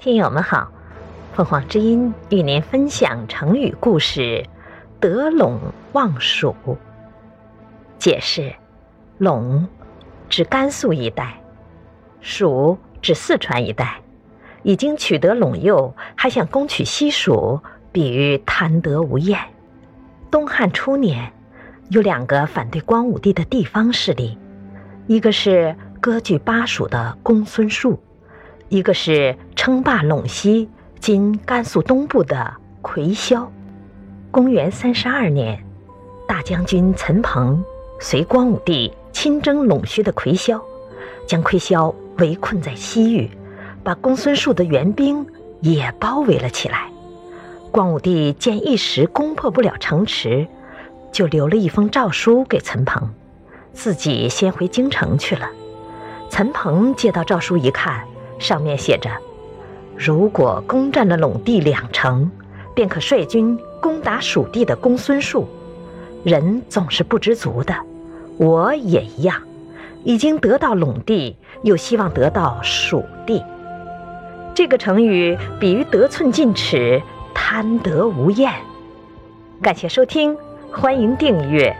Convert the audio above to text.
听友们好，凤凰之音与您分享成语故事“得陇望蜀”。解释：陇指甘肃一带，蜀指四川一带。已经取得陇右，还想攻取西蜀，比喻贪得无厌。东汉初年，有两个反对光武帝的地方势力，一个是割据巴蜀的公孙述。一个是称霸陇西（今甘肃东部）的魁霄。公元三十二年，大将军岑彭随光武帝亲征陇西的魁霄，将魁霄围困在西域，把公孙述的援兵也包围了起来。光武帝见一时攻破不了城池，就留了一封诏书给岑彭，自己先回京城去了。岑彭接到诏书一看。上面写着：“如果攻占了陇地两城，便可率军攻打蜀地的公孙述。人总是不知足的，我也一样。已经得到陇地，又希望得到蜀地。这个成语比喻得寸进尺、贪得无厌。”感谢收听，欢迎订阅。